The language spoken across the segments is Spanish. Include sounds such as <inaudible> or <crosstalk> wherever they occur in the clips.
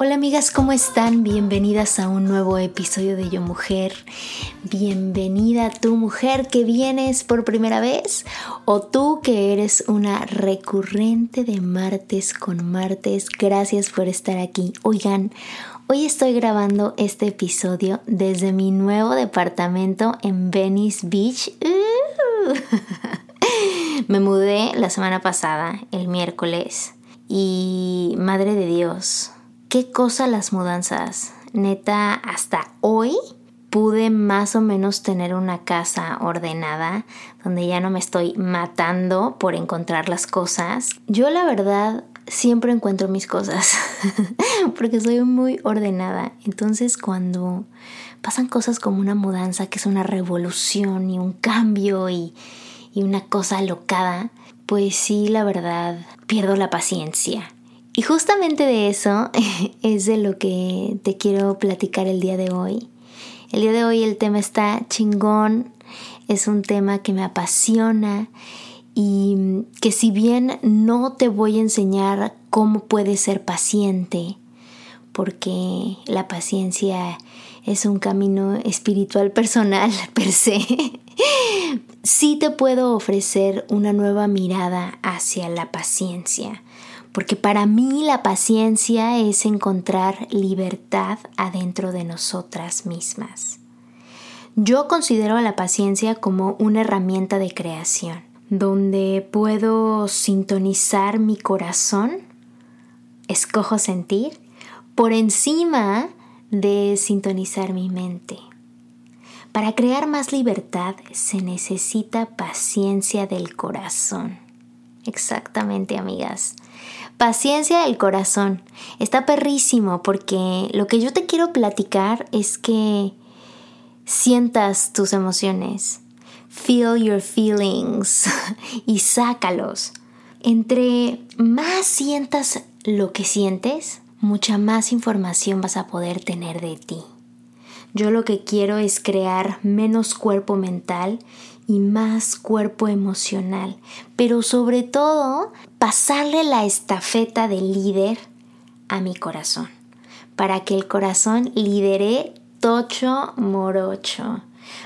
Hola amigas, ¿cómo están? Bienvenidas a un nuevo episodio de Yo Mujer. Bienvenida tú mujer que vienes por primera vez o tú que eres una recurrente de martes con martes. Gracias por estar aquí. Oigan, hoy estoy grabando este episodio desde mi nuevo departamento en Venice Beach. ¡Uh! <laughs> Me mudé la semana pasada, el miércoles. Y madre de Dios, qué cosa las mudanzas. Neta, hasta hoy pude más o menos tener una casa ordenada donde ya no me estoy matando por encontrar las cosas. Yo la verdad siempre encuentro mis cosas <laughs> porque soy muy ordenada. Entonces cuando pasan cosas como una mudanza que es una revolución y un cambio y, una cosa alocada, pues sí, la verdad, pierdo la paciencia. Y justamente de eso <laughs> es de lo que te quiero platicar el día de hoy. El día de hoy el tema está chingón, es un tema que me apasiona y que si bien no te voy a enseñar cómo puedes ser paciente, porque la paciencia es un camino espiritual <laughs> personal per se, <laughs> sí te puedo ofrecer una nueva mirada hacia la paciencia, porque para mí la paciencia es encontrar libertad adentro de nosotras mismas. Yo considero la paciencia como una herramienta de creación, donde puedo sintonizar mi corazón, escojo sentir, por encima de sintonizar mi mente. Para crear más libertad se necesita paciencia del corazón. Exactamente, amigas. Paciencia del corazón. Está perrísimo porque lo que yo te quiero platicar es que sientas tus emociones. Feel your feelings <laughs> y sácalos. Entre más sientas lo que sientes, mucha más información vas a poder tener de ti. Yo lo que quiero es crear menos cuerpo mental y más cuerpo emocional, pero sobre todo pasarle la estafeta de líder a mi corazón, para que el corazón lidere tocho morocho.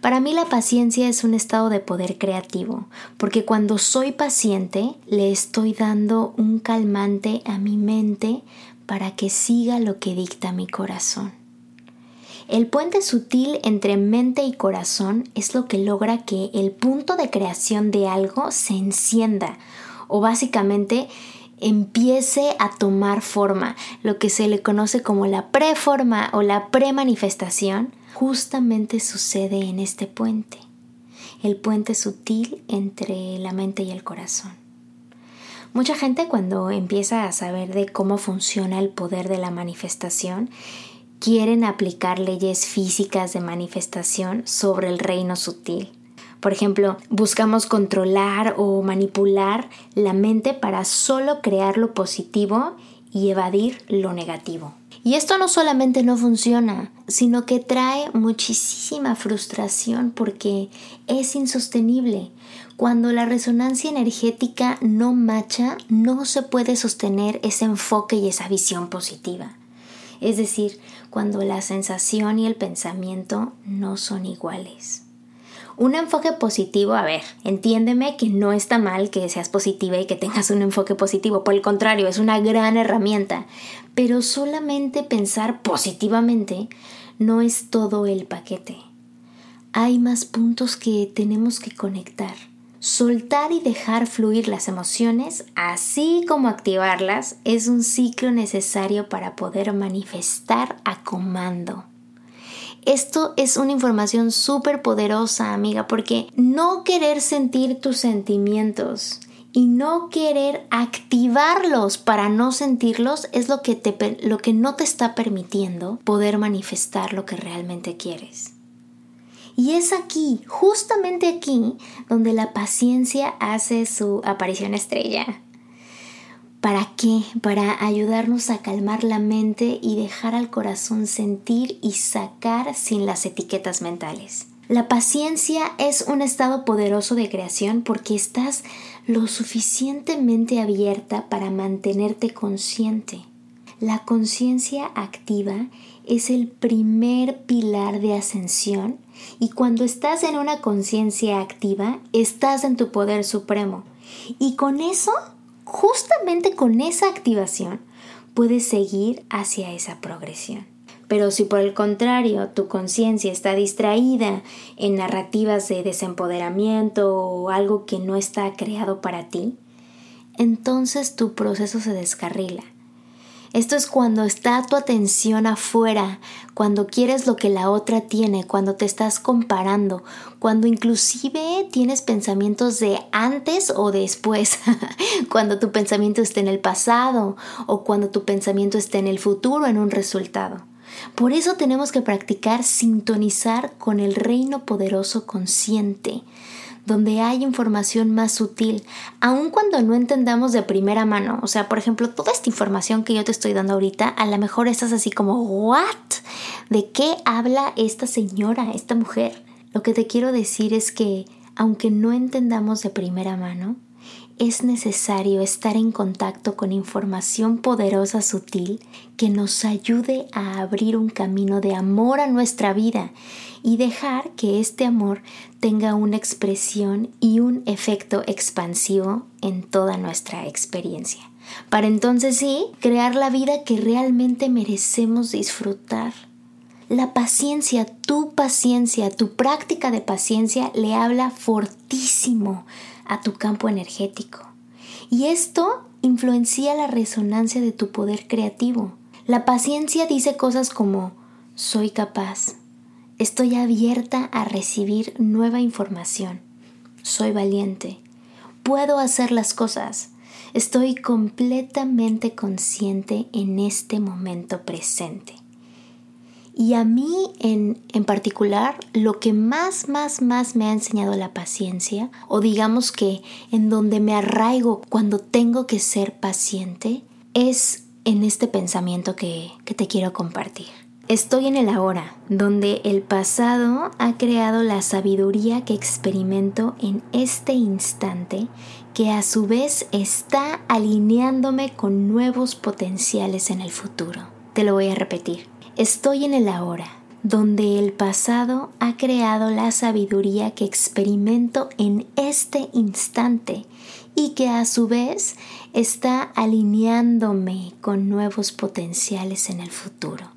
Para mí la paciencia es un estado de poder creativo, porque cuando soy paciente le estoy dando un calmante a mi mente para que siga lo que dicta mi corazón. El puente sutil entre mente y corazón es lo que logra que el punto de creación de algo se encienda o básicamente empiece a tomar forma, lo que se le conoce como la preforma o la premanifestación, justamente sucede en este puente, el puente sutil entre la mente y el corazón. Mucha gente cuando empieza a saber de cómo funciona el poder de la manifestación, quieren aplicar leyes físicas de manifestación sobre el reino sutil. Por ejemplo, buscamos controlar o manipular la mente para solo crear lo positivo y evadir lo negativo. Y esto no solamente no funciona, sino que trae muchísima frustración porque es insostenible. Cuando la resonancia energética no macha, no se puede sostener ese enfoque y esa visión positiva es decir, cuando la sensación y el pensamiento no son iguales. Un enfoque positivo, a ver, entiéndeme que no está mal que seas positiva y que tengas un enfoque positivo, por el contrario, es una gran herramienta, pero solamente pensar positivamente no es todo el paquete. Hay más puntos que tenemos que conectar. Soltar y dejar fluir las emociones, así como activarlas, es un ciclo necesario para poder manifestar a comando. Esto es una información súper poderosa, amiga, porque no querer sentir tus sentimientos y no querer activarlos para no sentirlos es lo que, te, lo que no te está permitiendo poder manifestar lo que realmente quieres. Y es aquí, justamente aquí, donde la paciencia hace su aparición estrella. ¿Para qué? Para ayudarnos a calmar la mente y dejar al corazón sentir y sacar sin las etiquetas mentales. La paciencia es un estado poderoso de creación porque estás lo suficientemente abierta para mantenerte consciente. La conciencia activa es el primer pilar de ascensión y cuando estás en una conciencia activa, estás en tu poder supremo. Y con eso justamente con esa activación puedes seguir hacia esa progresión. Pero si por el contrario tu conciencia está distraída en narrativas de desempoderamiento o algo que no está creado para ti, entonces tu proceso se descarrila esto es cuando está tu atención afuera, cuando quieres lo que la otra tiene, cuando te estás comparando, cuando inclusive tienes pensamientos de antes o después, <laughs> cuando tu pensamiento está en el pasado o cuando tu pensamiento está en el futuro en un resultado. Por eso tenemos que practicar sintonizar con el reino poderoso consciente, donde hay información más sutil, aun cuando no entendamos de primera mano. O sea, por ejemplo, toda esta información que yo te estoy dando ahorita, a lo mejor estás así como, ¿what? ¿De qué habla esta señora, esta mujer? Lo que te quiero decir es que, aunque no entendamos de primera mano, es necesario estar en contacto con información poderosa sutil que nos ayude a abrir un camino de amor a nuestra vida y dejar que este amor tenga una expresión y un efecto expansivo en toda nuestra experiencia. Para entonces sí, crear la vida que realmente merecemos disfrutar. La paciencia, tu paciencia, tu práctica de paciencia le habla fortísimo a tu campo energético. Y esto influencia la resonancia de tu poder creativo. La paciencia dice cosas como soy capaz, estoy abierta a recibir nueva información, soy valiente, puedo hacer las cosas, estoy completamente consciente en este momento presente. Y a mí en, en, particular, lo que más, más, más me ha enseñado la paciencia, o digamos que en donde me arraigo cuando tengo que ser paciente, es en este pensamiento que, que te quiero compartir. Estoy en el ahora, donde el pasado ha creado la sabiduría que experimento en este instante, que a su vez está alineándome con nuevos potenciales en el futuro. Te lo voy a repetir. Estoy en el ahora, donde el pasado ha creado la sabiduría que experimento en este instante y que a su vez está alineándome con nuevos potenciales en el futuro.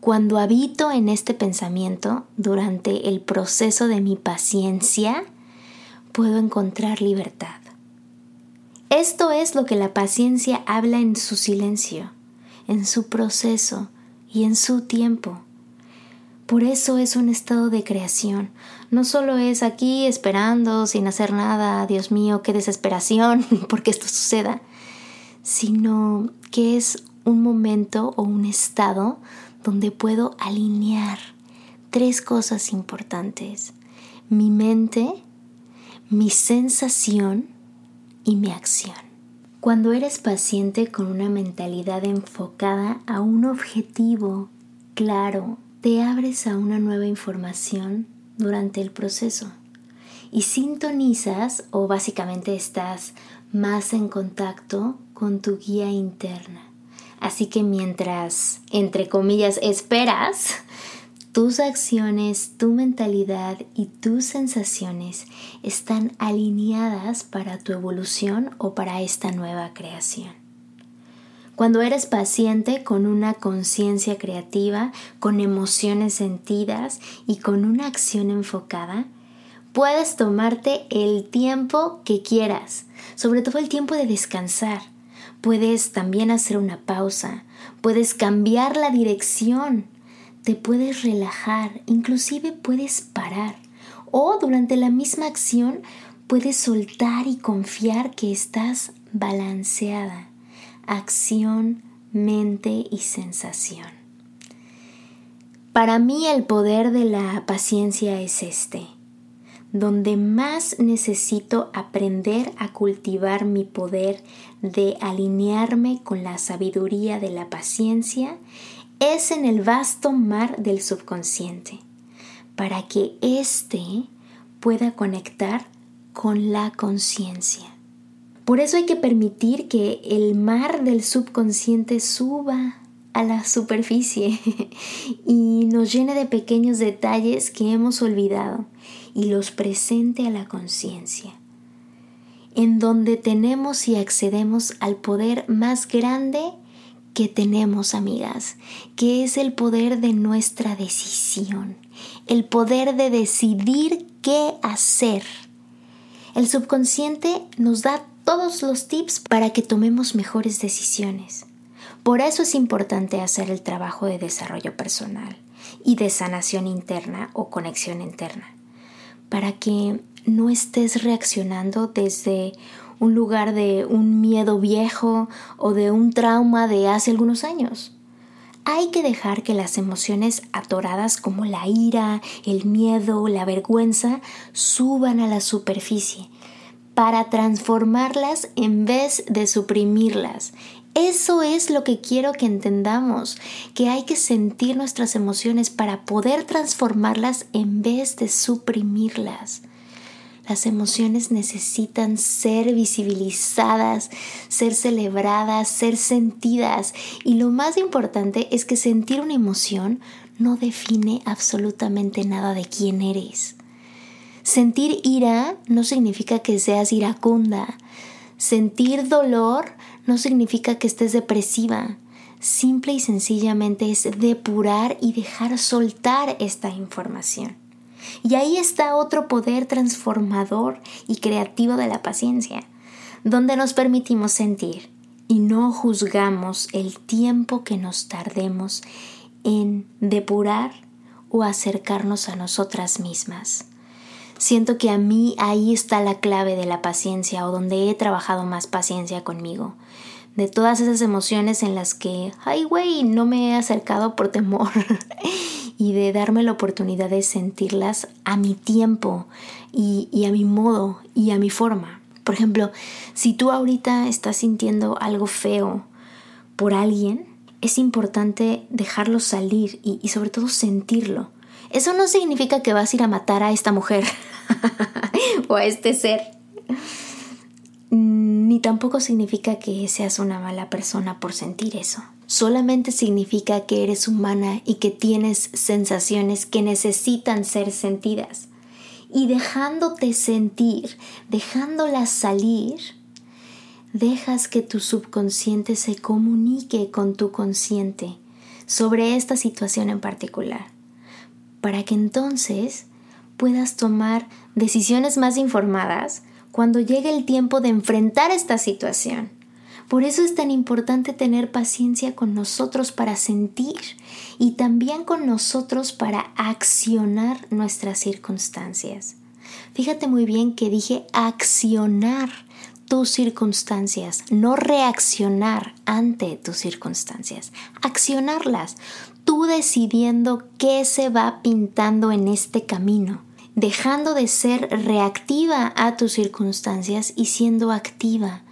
Cuando habito en este pensamiento durante el proceso de mi paciencia, puedo encontrar libertad. Esto es lo que la paciencia habla en su silencio, en su proceso, y en su tiempo. Por eso es un estado de creación. No solo es aquí esperando sin hacer nada, Dios mío, qué desesperación <laughs> porque esto suceda, sino que es un momento o un estado donde puedo alinear tres cosas importantes. Mi mente, mi sensación y mi acción. Cuando eres paciente con una mentalidad enfocada a un objetivo claro, te abres a una nueva información durante el proceso y sintonizas o básicamente estás más en contacto con tu guía interna. Así que mientras, entre comillas, esperas, tus acciones, tu mentalidad y tus sensaciones están alineadas para tu evolución o para esta nueva creación. Cuando eres paciente con una conciencia creativa, con emociones sentidas y con una acción enfocada, puedes tomarte el tiempo que quieras, sobre todo el tiempo de descansar. Puedes también hacer una pausa, puedes cambiar la dirección te puedes relajar, inclusive puedes parar o durante la misma acción puedes soltar y confiar que estás balanceada. Acción, mente y sensación. Para mí el poder de la paciencia es este, donde más necesito aprender a cultivar mi poder de alinearme con la sabiduría de la paciencia es en el vasto mar del subconsciente, para que éste pueda conectar con la conciencia. Por eso hay que permitir que el mar del subconsciente suba a la superficie <laughs> y nos llene de pequeños detalles que hemos olvidado y los presente a la conciencia, en donde tenemos y accedemos al poder más grande que tenemos, amigas, que es el poder de nuestra decisión, el poder de decidir qué hacer. El subconsciente nos da todos los tips para que tomemos mejores decisiones. Por eso es importante hacer el trabajo de desarrollo personal y de sanación interna o conexión interna, para que no estés reaccionando desde un lugar de un miedo viejo o de un trauma de hace algunos años. Hay que dejar que las emociones atoradas como la ira, el miedo, la vergüenza suban a la superficie para transformarlas en vez de suprimirlas. Eso es lo que quiero que entendamos, que hay que sentir nuestras emociones para poder transformarlas en vez de suprimirlas. Las emociones necesitan ser visibilizadas, ser celebradas, ser sentidas. Y lo más importante es que sentir una emoción no define absolutamente nada de quién eres. Sentir ira no significa que seas iracunda. Sentir dolor no significa que estés depresiva. Simple y sencillamente es depurar y dejar soltar esta información. Y ahí está otro poder transformador y creativo de la paciencia, donde nos permitimos sentir y no juzgamos el tiempo que nos tardemos en depurar o acercarnos a nosotras mismas. Siento que a mí ahí está la clave de la paciencia o donde he trabajado más paciencia conmigo. De todas esas emociones en las que, ay güey, no me he acercado por temor <laughs> y de darme la oportunidad de sentirlas a mi tiempo y, a mi modo y a mi forma. Por ejemplo, si tú ahorita estás sintiendo algo feo por alguien, es importante dejarlo salir y, y, sobre todo sentirlo. Eso no significa que vas a ir a matar a esta mujer <laughs> o a este ser. Ni tampoco significa que seas una mala persona por sentir eso solamente significa que eres humana y que tienes sensaciones que necesitan ser sentidas. Y dejándote sentir, dejándolas salir, dejas que tu subconsciente se comunique con tu consciente sobre esta situación en particular, para que entonces puedas tomar decisiones más informadas cuando llegue el tiempo de enfrentar esta situación. Por eso es tan importante tener paciencia con nosotros para sentir y también con nosotros para accionar nuestras circunstancias. Fíjate muy bien que dije accionar tus circunstancias, no reaccionar ante tus circunstancias, accionarlas, tú decidiendo qué se va pintando en este camino, dejando de ser reactiva a tus circunstancias y siendo activa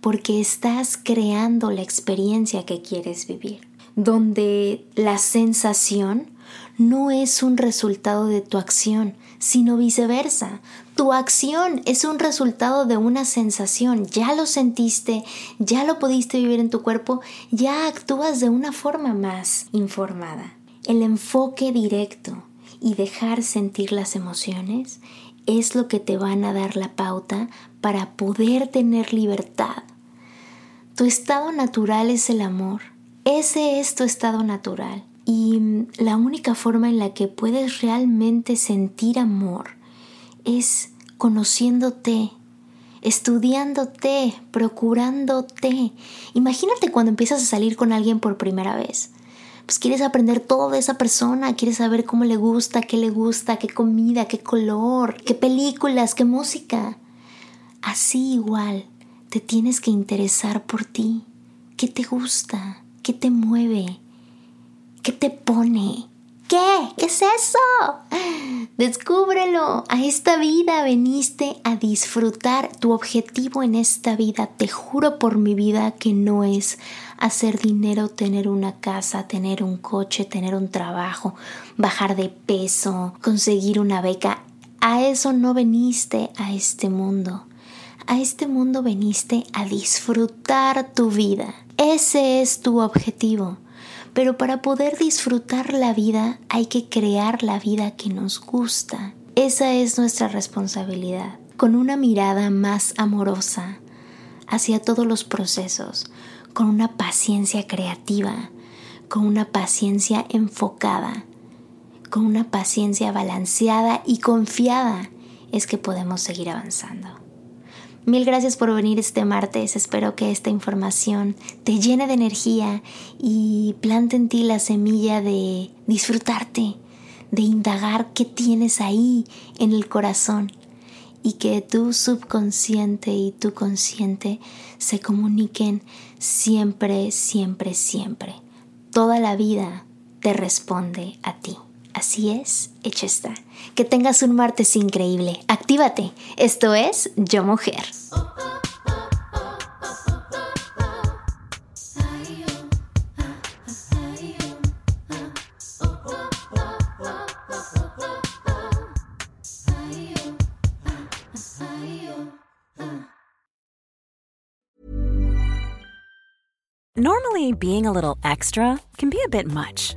porque estás creando la experiencia que quieres vivir, donde la sensación no es un resultado de tu acción, sino viceversa. Tu acción es un resultado de una sensación, ya lo sentiste, ya lo pudiste vivir en tu cuerpo, ya actúas de una forma más informada. El enfoque directo y dejar sentir las emociones es lo que te van a dar la pauta para poder tener libertad. Tu estado natural es el amor. Ese es tu estado natural. Y la única forma en la que puedes realmente sentir amor es conociéndote, estudiándote, procurándote. Imagínate cuando empiezas a salir con alguien por primera vez. Pues quieres aprender todo de esa persona, quieres saber cómo le gusta, qué le gusta, qué comida, qué color, qué películas, qué música. Así igual, te tienes que interesar por ti. ¿Qué te gusta? ¿Qué te mueve? ¿Qué te pone? ¿Qué? ¿Qué es eso? Descúbrelo. A esta vida veniste a disfrutar. Tu objetivo en esta vida, te juro por mi vida que no es hacer dinero, tener una casa, tener un coche, tener un trabajo, bajar de peso, conseguir una beca. A eso no veniste a este mundo. A este mundo veniste a disfrutar tu vida. Ese es tu objetivo. Pero para poder disfrutar la vida hay que crear la vida que nos gusta. Esa es nuestra responsabilidad. Con una mirada más amorosa hacia todos los procesos, con una paciencia creativa, con una paciencia enfocada, con una paciencia balanceada y confiada, es que podemos seguir avanzando. Mil gracias por venir este martes. Espero que esta información te llene de energía y plante en ti la semilla de disfrutarte, de indagar qué tienes ahí en el corazón y que tu subconsciente y tu consciente se comuniquen siempre, siempre, siempre. Toda la vida te responde a ti. Así es, hecho está. Que tengas un martes increíble. Actívate. Esto es Yo Mujer. Normally, being a little extra can be a bit much.